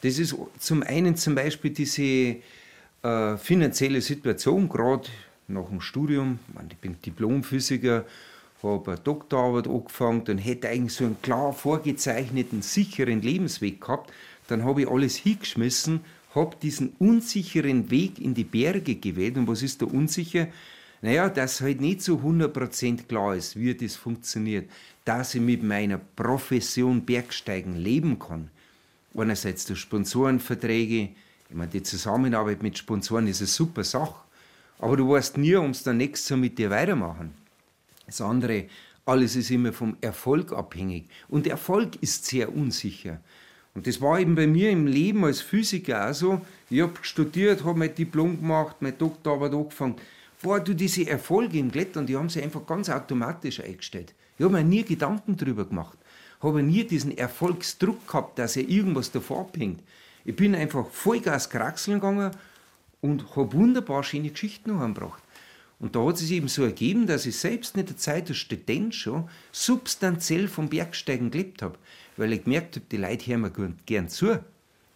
Das ist zum einen zum Beispiel diese äh, finanzielle Situation, gerade nach dem Studium, ich bin Diplomphysiker, habe eine Doktorarbeit angefangen und hätte eigentlich so einen klar vorgezeichneten, sicheren Lebensweg gehabt, dann habe ich alles hingeschmissen, habe diesen unsicheren Weg in die Berge gewählt. Und was ist da unsicher? Naja, dass halt nicht so 100% klar ist, wie das funktioniert, dass ich mit meiner Profession Bergsteigen leben kann. Einerseits durch Sponsorenverträge, ich meine, die Zusammenarbeit mit Sponsoren ist eine super Sache, aber du weißt nie, ob sie dann nächstes Jahr mit dir weitermachen. Das andere, alles ist immer vom Erfolg abhängig. Und Erfolg ist sehr unsicher. Und das war eben bei mir im Leben als Physiker auch so. Ich habe studiert, habe mein Diplom gemacht, mein Doktorarbeit angefangen. Boah, du, diese Erfolge im Klettern, die haben sich einfach ganz automatisch eingestellt. Ich habe mir nie Gedanken darüber gemacht. Habe nie diesen Erfolgsdruck gehabt, dass er irgendwas davor abhängt. Ich bin einfach Vollgas kraxeln gegangen und habe wunderbar schöne Geschichten noch angebracht. Und da hat es sich eben so ergeben, dass ich selbst in der Zeit als Student schon substanziell vom Bergsteigen gelebt habe, weil ich gemerkt habe, die Leute hören mir gern zu.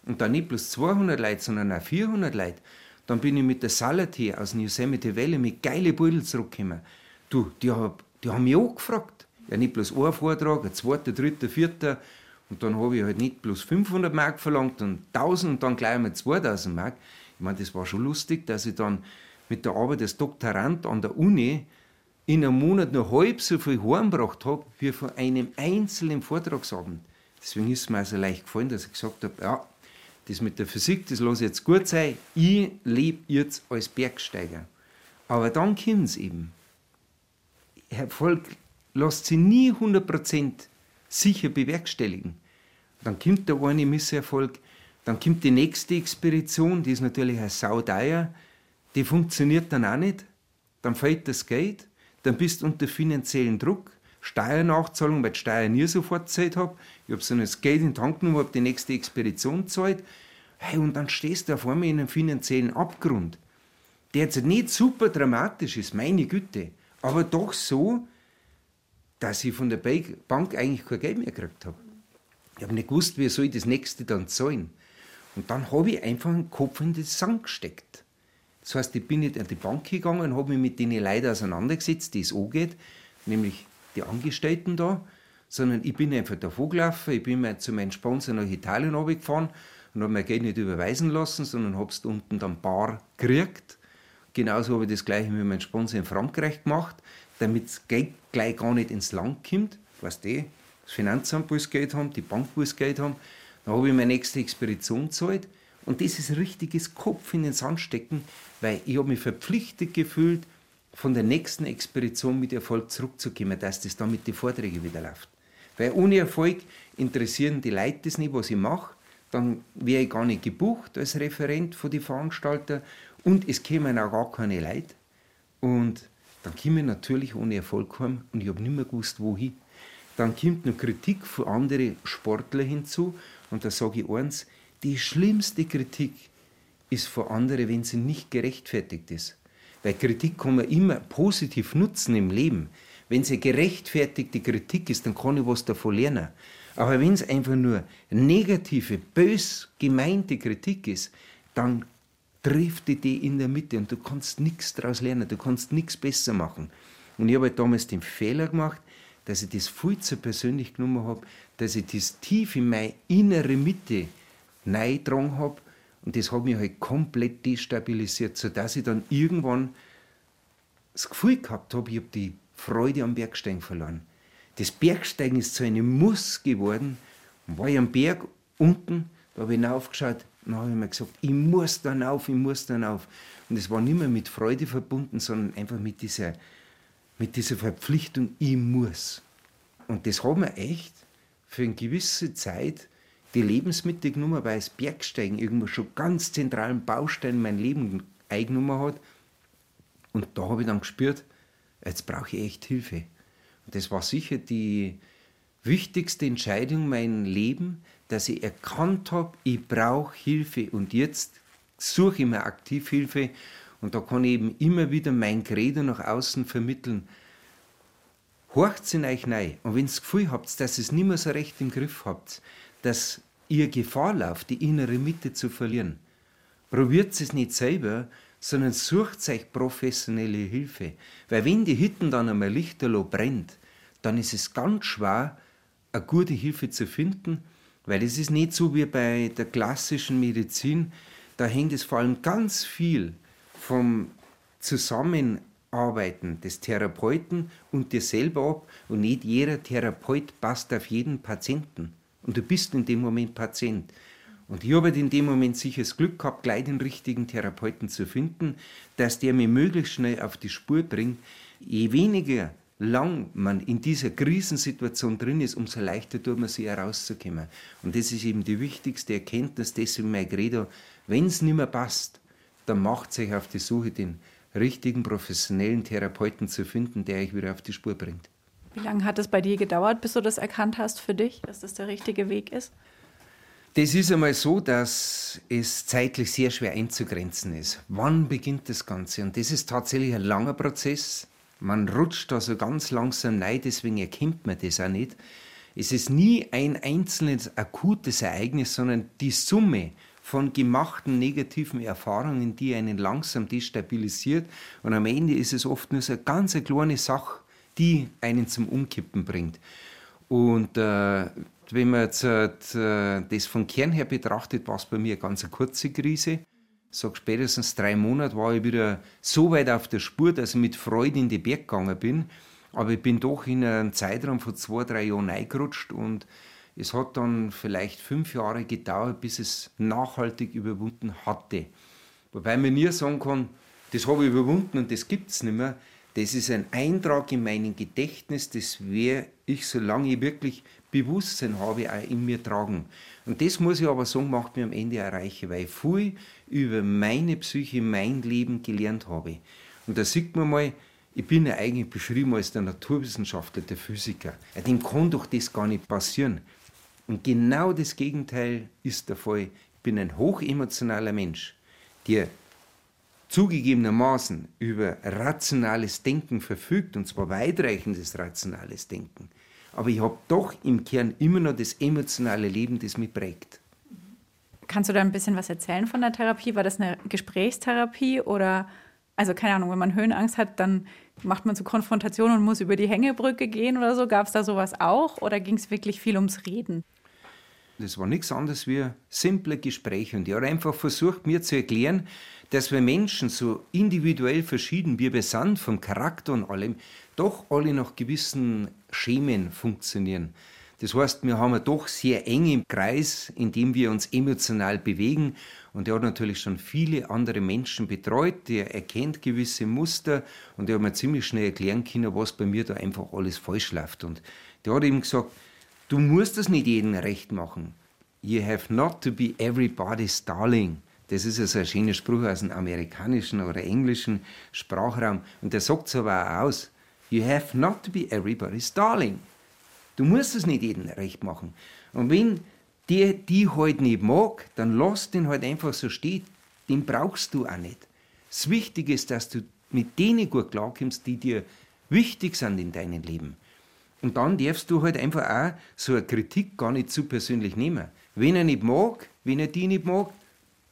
Und dann nicht bloß 200 Leute, sondern auch 400 Leute. Dann bin ich mit der Salati aus Yosemite Valley mit geile Beutel zurückgekommen. Du, die, hab, die haben mich auch gefragt. Ja, nicht bloß ein Vortrag, ein zweiter, dritter, vierter. Und dann habe ich halt nicht bloß 500 Mark verlangt und 1000 und dann gleich einmal 2000 Mark. Ich meine, das war schon lustig, dass ich dann mit der Arbeit als Doktorand an der Uni in einem Monat nur halb so viel heimgebracht habe, wie von einem einzelnen Vortragsabend. Deswegen ist es mir also leicht gefallen, dass ich gesagt habe, ja, das mit der Physik, das lasse ich jetzt gut sein, ich lebe jetzt als Bergsteiger. Aber dann kommt es eben. Erfolg lässt sich nie 100% sicher bewerkstelligen. Dann kommt der eine Misserfolg, dann kommt die nächste Expedition, die ist natürlich ein saudeier, die funktioniert dann auch nicht, dann fällt das Geld, dann bist du unter finanziellen Druck, Steuernachzahlung, weil ich Steuern nie sofort gezahlt habe. Ich habe so das Geld in die Hand genommen, habe die nächste Expedition gezahlt. Hey, und dann stehst du auf einmal in einem finanziellen Abgrund, der jetzt nicht super dramatisch ist, meine Güte, aber doch so, dass ich von der Bank eigentlich kein Geld mehr gekriegt habe. Ich habe nicht gewusst, wie soll ich das nächste dann zahlen. Und dann habe ich einfach den Kopf in den Sand gesteckt. Das heißt, ich bin nicht an die Bank gegangen und habe mich mit denen Leuten auseinandergesetzt, die es angeht, nämlich die Angestellten da, sondern ich bin einfach davor gelaufen, ich bin zu meinem Sponsor nach Italien gefahren und habe mein Geld nicht überweisen lassen, sondern habe es unten dann bar gekriegt. Genauso habe ich das gleiche mit meinem Sponsor in Frankreich gemacht, damit das Geld gleich gar nicht ins Land kommt. Weißt du, das Finanzamt will Geld haben, die Bank will Geld haben. Dann habe ich meine nächste Expedition gezahlt und das ist richtiges Kopf in den Sand stecken, weil ich habe mich verpflichtet gefühlt, von der nächsten Expedition mit Erfolg zurückzukommen, dass das dann mit den Vorträgen wieder läuft. Weil ohne Erfolg interessieren die Leute das nicht, was ich mache. Dann wäre ich gar nicht gebucht als Referent von den Veranstaltern und es kämen auch gar keine Leute. Und dann komme ich natürlich ohne Erfolg heim und ich habe nicht mehr gewusst, wohin. Dann kommt noch Kritik von anderen Sportlern hinzu und da sage ich eins, die schlimmste Kritik ist von anderen, wenn sie nicht gerechtfertigt ist. Weil Kritik kann man immer positiv nutzen im Leben. Wenn sie gerechtfertigte Kritik ist, dann kann ich was davon lernen. Aber wenn es einfach nur negative, bös gemeinte Kritik ist, dann trifft die in der Mitte und du kannst nichts daraus lernen, du kannst nichts besser machen. Und ich habe halt damals den Fehler gemacht, dass ich das viel zu persönlich genommen habe, dass ich das tief in meine innere Mitte reingetragen habe. Und das hat mich halt komplett destabilisiert, sodass ich dann irgendwann das Gefühl gehabt habe, ich habe die Freude am Bergsteigen verloren. Das Bergsteigen ist zu einem Muss geworden. Und war ich am Berg unten, da habe ich hinaufgeschaut, dann habe ich mir gesagt, ich muss dann auf, ich muss dann auf. Und es war nicht mehr mit Freude verbunden, sondern einfach mit dieser, mit dieser Verpflichtung, ich muss. Und das hat mir echt für eine gewisse Zeit die Lebensmittel genommen, weil das Bergsteigen irgendwo schon ganz zentralen Baustein in mein Leben eingenommen hat. Und da habe ich dann gespürt, jetzt brauche ich echt Hilfe. Und das war sicher die wichtigste Entscheidung in meinem Leben, dass ich erkannt habe, ich brauche Hilfe. Und jetzt suche ich mir aktiv Hilfe. Und da kann ich eben immer wieder mein Credo nach außen vermitteln. Horcht in euch rein. Und wenn ihr das Gefühl habt, dass ihr es nicht mehr so recht im Griff habt, dass ihr Gefahr lauft, die innere Mitte zu verlieren, probiert es nicht selber, sondern sucht euch professionelle Hilfe. Weil wenn die Hütten dann einmal lichterloh brennt, dann ist es ganz schwer, eine gute Hilfe zu finden, weil es ist nicht so wie bei der klassischen Medizin, da hängt es vor allem ganz viel vom Zusammenarbeiten des Therapeuten und dir selber ab und nicht jeder Therapeut passt auf jeden Patienten. Und du bist in dem Moment Patient. Und ich habe halt in dem Moment sicher das Glück gehabt, gleich den richtigen Therapeuten zu finden, dass der mir möglichst schnell auf die Spur bringt. Je weniger lang man in dieser Krisensituation drin ist, umso leichter tut man sich herauszukommen. Und das ist eben die wichtigste Erkenntnis, deswegen mein Credo, wenn es nicht mehr passt, dann macht sich auf die Suche, den richtigen professionellen Therapeuten zu finden, der euch wieder auf die Spur bringt. Wie lange hat es bei dir gedauert, bis du das erkannt hast für dich, dass das der richtige Weg ist? Das ist einmal so, dass es zeitlich sehr schwer einzugrenzen ist. Wann beginnt das Ganze? Und das ist tatsächlich ein langer Prozess. Man rutscht da so ganz langsam rein, deswegen erkennt man das auch nicht. Es ist nie ein einzelnes akutes Ereignis, sondern die Summe von gemachten negativen Erfahrungen, die einen langsam destabilisiert. Und am Ende ist es oft nur so eine ganz kleine Sache, die einen zum Umkippen bringt. Und äh, wenn man jetzt äh, das von Kern her betrachtet, war es bei mir eine ganz kurze Krise. Sage, spätestens drei Monate war ich wieder so weit auf der Spur, dass ich mit Freude in die Berg gegangen bin. Aber ich bin doch in einem Zeitraum von zwei, drei Jahren eingerutscht und es hat dann vielleicht fünf Jahre gedauert, bis es nachhaltig überwunden hatte. Wobei man nie sagen kann, das habe ich überwunden und das gibt es nicht mehr. Das ist ein Eintrag in meinem Gedächtnis, das werde ich, solange ich wirklich Bewusstsein habe, auch in mir tragen. Und das muss ich aber sagen, macht mir am Ende erreichen, weil ich viel über meine Psyche, mein Leben gelernt habe. Und da sieht man mal, ich bin ja eigentlich beschrieben als der Naturwissenschaftler, der Physiker. Dem kann doch das gar nicht passieren. Und genau das Gegenteil ist der Fall. Ich bin ein hochemotionaler Mensch, der zugegebenermaßen über rationales Denken verfügt, und zwar weitreichendes rationales Denken. Aber ich habe doch im Kern immer noch das emotionale Leben, das mich prägt. Kannst du da ein bisschen was erzählen von der Therapie? War das eine Gesprächstherapie oder, also keine Ahnung, wenn man Höhenangst hat, dann macht man so Konfrontation und muss über die Hängebrücke gehen oder so? Gab es da sowas auch oder ging es wirklich viel ums Reden? Das war nichts anderes wie simple Gespräche. Und ich habe einfach versucht, mir zu erklären, dass wir Menschen so individuell verschieden wie wir sind, vom Charakter und allem, doch alle nach gewissen Schemen funktionieren. Das heißt, wir haben doch sehr eng im Kreis, in dem wir uns emotional bewegen. Und er hat natürlich schon viele andere Menschen betreut. Der erkennt gewisse Muster und er hat mir ziemlich schnell erklären können, was bei mir da einfach alles falsch läuft. Und der hat eben gesagt, du musst das nicht jedem recht machen. You have not to be everybody's darling. Das ist ja so ein schöner Spruch aus dem amerikanischen oder englischen Sprachraum. Und der sagt es aber auch aus. You have not to be everybody's darling. Du musst es nicht jedem recht machen. Und wenn der die halt nicht mag, dann lass den halt einfach so stehen. Den brauchst du auch nicht. Das Wichtige ist, dass du mit denen gut klarkommst, die dir wichtig sind in deinem Leben. Und dann darfst du halt einfach auch so eine Kritik gar nicht zu persönlich nehmen. Wenn er nicht mag, wenn er die nicht mag,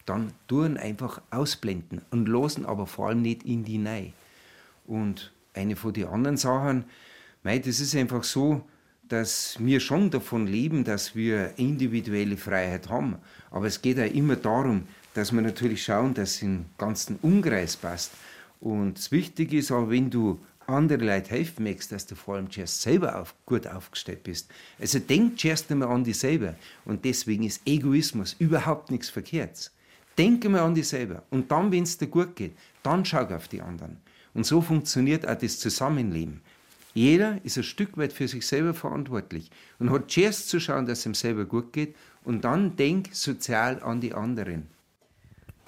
dann tun einfach ausblenden und losen aber vor allem nicht in die Nei. Und eine von den anderen Sachen, mei, das ist einfach so, dass wir schon davon leben, dass wir individuelle Freiheit haben. Aber es geht auch immer darum, dass wir natürlich schauen, dass es im ganzen Umkreis passt. Und das Wichtige ist aber, wenn du andere Leute helfen möchtest, dass du vor allem zuerst selber auf, gut aufgestellt bist. Also denk zuerst einmal an dich selber. Und deswegen ist Egoismus überhaupt nichts Verkehrtes. Denk einmal an dich selber. Und dann, wenn es dir gut geht, dann schau auf die anderen. Und so funktioniert auch das Zusammenleben. Jeder ist ein Stück weit für sich selber verantwortlich und hat zuerst zu schauen, dass es ihm selber gut geht und dann denk sozial an die anderen.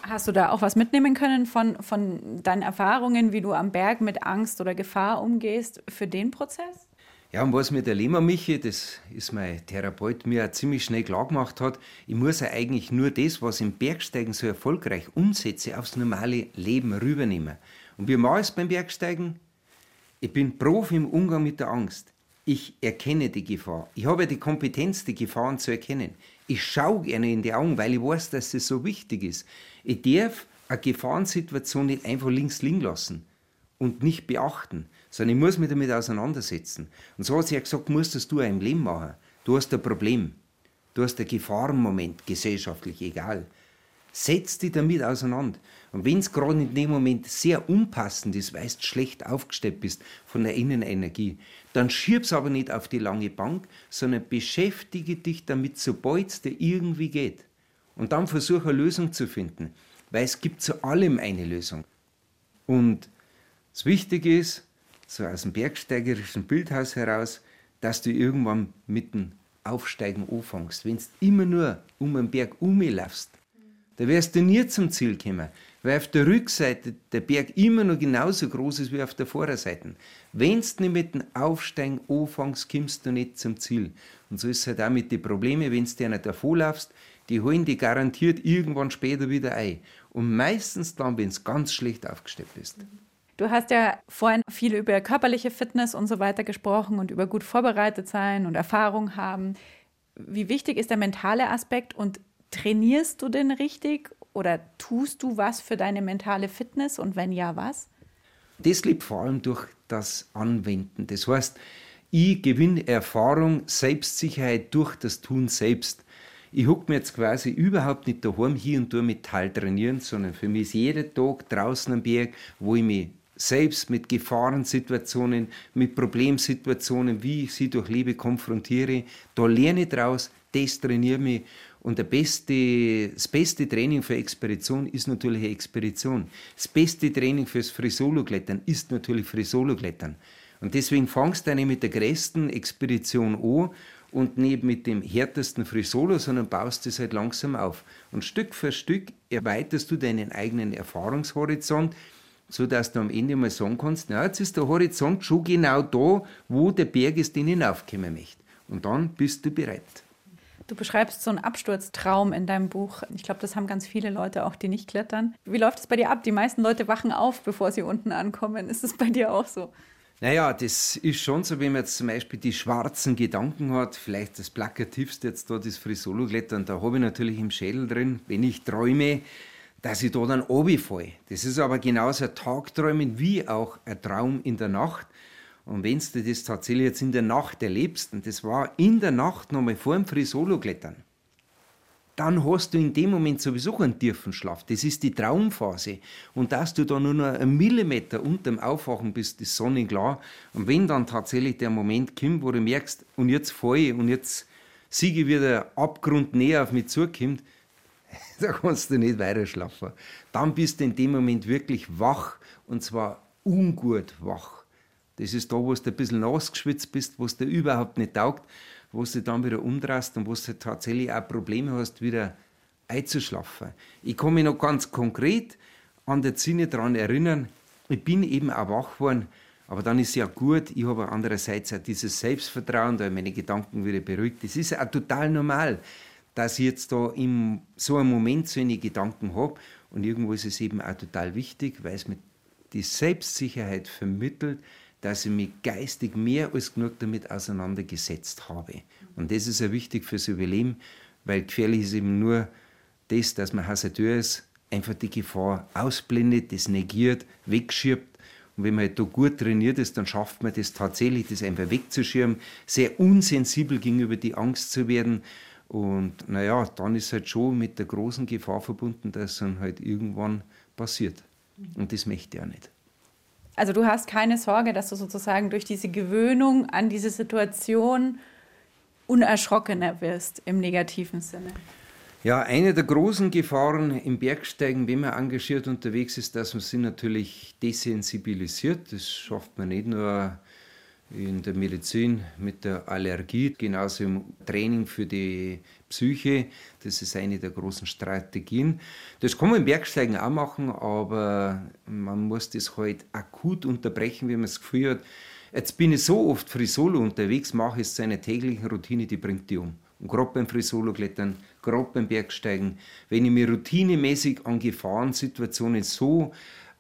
Hast du da auch was mitnehmen können von, von deinen Erfahrungen, wie du am Berg mit Angst oder Gefahr umgehst für den Prozess? Ja, und was mir der Lehmer Michi, das ist mein Therapeut, mir ziemlich schnell klar gemacht hat, ich muss ja eigentlich nur das, was im Bergsteigen so erfolgreich umsetze, aufs normale Leben rübernehmen. Und wie mache ich es beim Bergsteigen? Ich bin Profi im Umgang mit der Angst. Ich erkenne die Gefahr. Ich habe die Kompetenz, die Gefahren zu erkennen. Ich schaue gerne in die Augen, weil ich weiß, dass es so wichtig ist. Ich darf eine Gefahrensituation nicht einfach links liegen lassen und nicht beachten, sondern ich muss mich damit auseinandersetzen. Und so hat sie ja gesagt, musst du auch im Leben machen. Du hast ein Problem. Du hast ein Gefahrenmoment, gesellschaftlich, egal. Setz dich damit auseinander. Und wenn es gerade in dem Moment sehr unpassend ist, weil du schlecht aufgestellt bist von der Innenenergie, dann schieb's aber nicht auf die lange Bank, sondern beschäftige dich damit, sobald es dir irgendwie geht. Und dann versuche eine Lösung zu finden, weil es gibt zu allem eine Lösung. Und das Wichtige ist, so aus dem bergsteigerischen Bildhaus heraus, dass du irgendwann mit dem Aufsteigen anfängst. Wenn du immer nur um den Berg umlaufst, da wirst du nie zum Ziel kommen weil auf der Rückseite der Berg immer noch genauso groß ist wie auf der Vorderseite. Wenn du nicht mit dem Aufsteigen anfängst, kommst du nicht zum Ziel. Und so ist es halt auch mit den Problemen, wenn du dir nicht davonlaufst, die holen die garantiert irgendwann später wieder ein. Und meistens dann, wenn es ganz schlecht aufgestellt ist. Du hast ja vorhin viel über körperliche Fitness und so weiter gesprochen und über gut vorbereitet sein und Erfahrung haben. Wie wichtig ist der mentale Aspekt und trainierst du den richtig oder tust du was für deine mentale Fitness und wenn ja, was? Das liegt vor allem durch das Anwenden. Das heißt, ich gewinne Erfahrung, Selbstsicherheit durch das Tun selbst. Ich huck mir jetzt quasi überhaupt nicht daheim hier und da Metall trainieren, sondern für mich ist jeder Tag draußen am Berg, wo ich mich selbst mit Gefahrensituationen, mit Problemsituationen, wie ich sie durchlebe, konfrontiere. Da lerne ich draus, das trainiere mich und der beste, das beste Training für Expedition ist natürlich eine Expedition. Das beste Training fürs Frisolo-Klettern ist natürlich Frisolo-Klettern. Und deswegen fangst du nicht mit der größten Expedition an und nicht mit dem härtesten Frisolo, sondern baust es halt langsam auf. Und Stück für Stück erweiterst du deinen eigenen Erfahrungshorizont, sodass du am Ende mal sagen kannst, na, jetzt ist der Horizont schon genau da, wo der Berg ist, den hinaufkommen möchte. Und dann bist du bereit. Du beschreibst so einen Absturztraum in deinem Buch. Ich glaube, das haben ganz viele Leute auch, die nicht klettern. Wie läuft es bei dir ab? Die meisten Leute wachen auf, bevor sie unten ankommen. Ist es bei dir auch so? Naja, das ist schon so, wenn man jetzt zum Beispiel die schwarzen Gedanken hat, vielleicht das plakativste jetzt da, das Frisolo-Klettern, da habe ich natürlich im Schädel drin, wenn ich träume, dass ich da dann runterfalle. Das ist aber genauso ein Tagträumen wie auch ein Traum in der Nacht. Und wenn du das tatsächlich jetzt in der Nacht erlebst, und das war in der Nacht nochmal vor dem Free-Solo-Klettern, dann hast du in dem Moment sowieso einen tiefen Schlaf. Das ist die Traumphase. Und dass du da nur noch einen Millimeter unter dem Aufwachen bist, ist sonnenklar. Und wenn dann tatsächlich der Moment kommt, wo du merkst, und jetzt falle ich und jetzt siege wie der Abgrund näher auf mich zukommt, da kannst du nicht weiter schlafen. Dann bist du in dem Moment wirklich wach und zwar ungut wach. Das ist da, wo du ein bisschen ausgeschwitzt bist, wo es dir überhaupt nicht taugt, wo du dann wieder umdrehst und wo du tatsächlich auch Probleme hast, wieder einzuschlafen. Ich kann mich noch ganz konkret an der Zinne daran erinnern, ich bin eben auch wach geworden, aber dann ist ja gut, ich habe andererseits auch dieses Selbstvertrauen, da meine Gedanken wieder beruhigt. Das ist auch total normal, dass ich jetzt da in so einem Moment so eine Gedanken habe und irgendwo ist es eben auch total wichtig, weil es mir die Selbstsicherheit vermittelt, dass ich mich geistig mehr als genug damit auseinandergesetzt habe. Und das ist ja wichtig fürs Überleben, weil gefährlich ist eben nur das, dass man Hasardeur ist, einfach die Gefahr ausblendet, das negiert, wegschirbt. Und wenn man halt da gut trainiert ist, dann schafft man das tatsächlich, das einfach wegzuschirmen, sehr unsensibel gegenüber die Angst zu werden. Und naja, dann ist halt schon mit der großen Gefahr verbunden, dass es dann halt irgendwann passiert. Und das möchte ich auch nicht. Also du hast keine Sorge, dass du sozusagen durch diese Gewöhnung an diese Situation unerschrockener wirst im negativen Sinne. Ja, eine der großen Gefahren im Bergsteigen, wenn man engagiert unterwegs ist, dass man sich natürlich desensibilisiert. Das schafft man nicht nur in der Medizin mit der Allergie, genauso im Training für die Psyche. Das ist eine der großen Strategien. Das kann man im Bergsteigen auch machen, aber man muss das halt akut unterbrechen, wenn man das Gefühl hat, jetzt bin ich so oft Frisolo unterwegs, mache es zu einer täglichen Routine, die bringt die um. Und gerade beim Frisolo-Klettern, gerade beim Bergsteigen, wenn ich mich routinemäßig an Gefahrensituationen so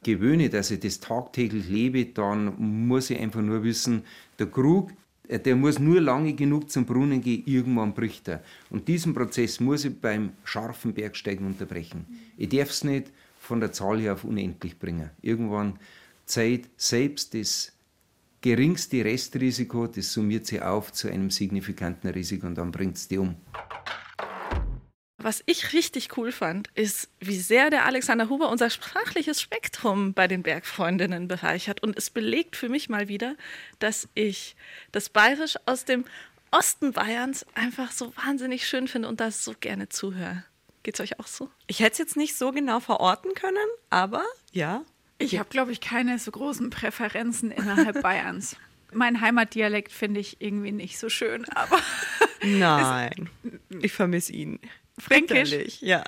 gewöhne, dass ich das tagtäglich lebe, dann muss ich einfach nur wissen, der Krug, äh, der muss nur lange genug zum Brunnen gehen, irgendwann bricht er. Und diesen Prozess muss ich beim scharfen Bergsteigen unterbrechen. Ich darf es nicht von der Zahl her auf unendlich bringen. Irgendwann Zeit selbst das geringste Restrisiko, das summiert sich auf zu einem signifikanten Risiko und dann bringt es die um. Was ich richtig cool fand, ist, wie sehr der Alexander Huber unser sprachliches Spektrum bei den Bergfreundinnen bereichert. Und es belegt für mich mal wieder, dass ich das Bayerisch aus dem Osten Bayerns einfach so wahnsinnig schön finde und das so gerne zuhöre. Geht's euch auch so? Ich hätte es jetzt nicht so genau verorten können, aber ja. Ich habe, glaube ich, keine so großen Präferenzen innerhalb Bayerns. Mein Heimatdialekt finde ich irgendwie nicht so schön, aber. Nein, ich vermisse ihn. Fränkisch. Bitterlich, Ja.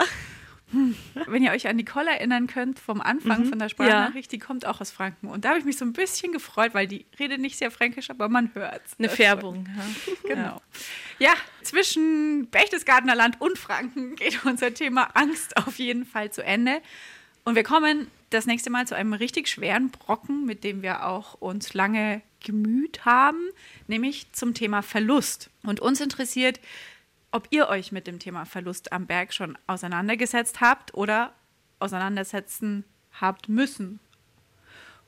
Wenn ihr euch an Nicole erinnern könnt vom Anfang Mhm. von der Sprachnachricht, die kommt auch aus Franken. Und da habe ich mich so ein bisschen gefreut, weil die redet nicht sehr fränkisch, aber man hört Eine Färbung. Ja. Genau. Ja, zwischen Berchtesgadener Land und Franken geht unser Thema Angst auf jeden Fall zu Ende. Und wir kommen das nächste Mal zu einem richtig schweren Brocken, mit dem wir auch uns lange gemüht haben, nämlich zum Thema Verlust. Und uns interessiert, ob ihr euch mit dem Thema Verlust am Berg schon auseinandergesetzt habt oder auseinandersetzen habt müssen.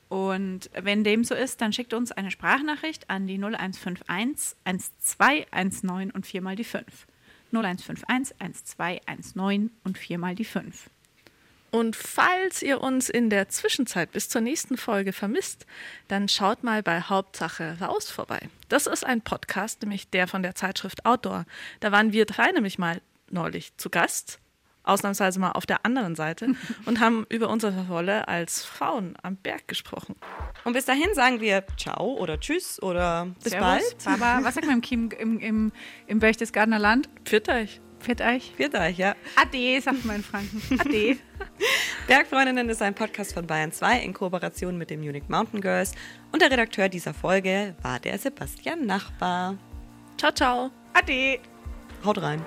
Und wenn dem so ist, dann schickt uns eine Sprachnachricht an die 0151 1219 und viermal die 5. 0151 1219 und viermal die 5. Und falls ihr uns in der Zwischenzeit bis zur nächsten Folge vermisst, dann schaut mal bei Hauptsache raus vorbei. Das ist ein Podcast, nämlich der von der Zeitschrift Outdoor. Da waren wir drei nämlich mal neulich zu Gast, ausnahmsweise mal auf der anderen Seite, und haben über unsere Rolle als Frauen am Berg gesprochen. Und bis dahin sagen wir Ciao oder Tschüss oder bis bald. Baba, was sagt man im, Kiem, im, im, im Berchtesgadener Land? Pfiat euch. Fährt euch? Viert euch, ja. Ade, sagt man in Franken. Ade. Bergfreundinnen ist ein Podcast von Bayern 2 in Kooperation mit den Munich Mountain Girls. Und der Redakteur dieser Folge war der Sebastian Nachbar. Ciao, ciao. Ade. Haut rein.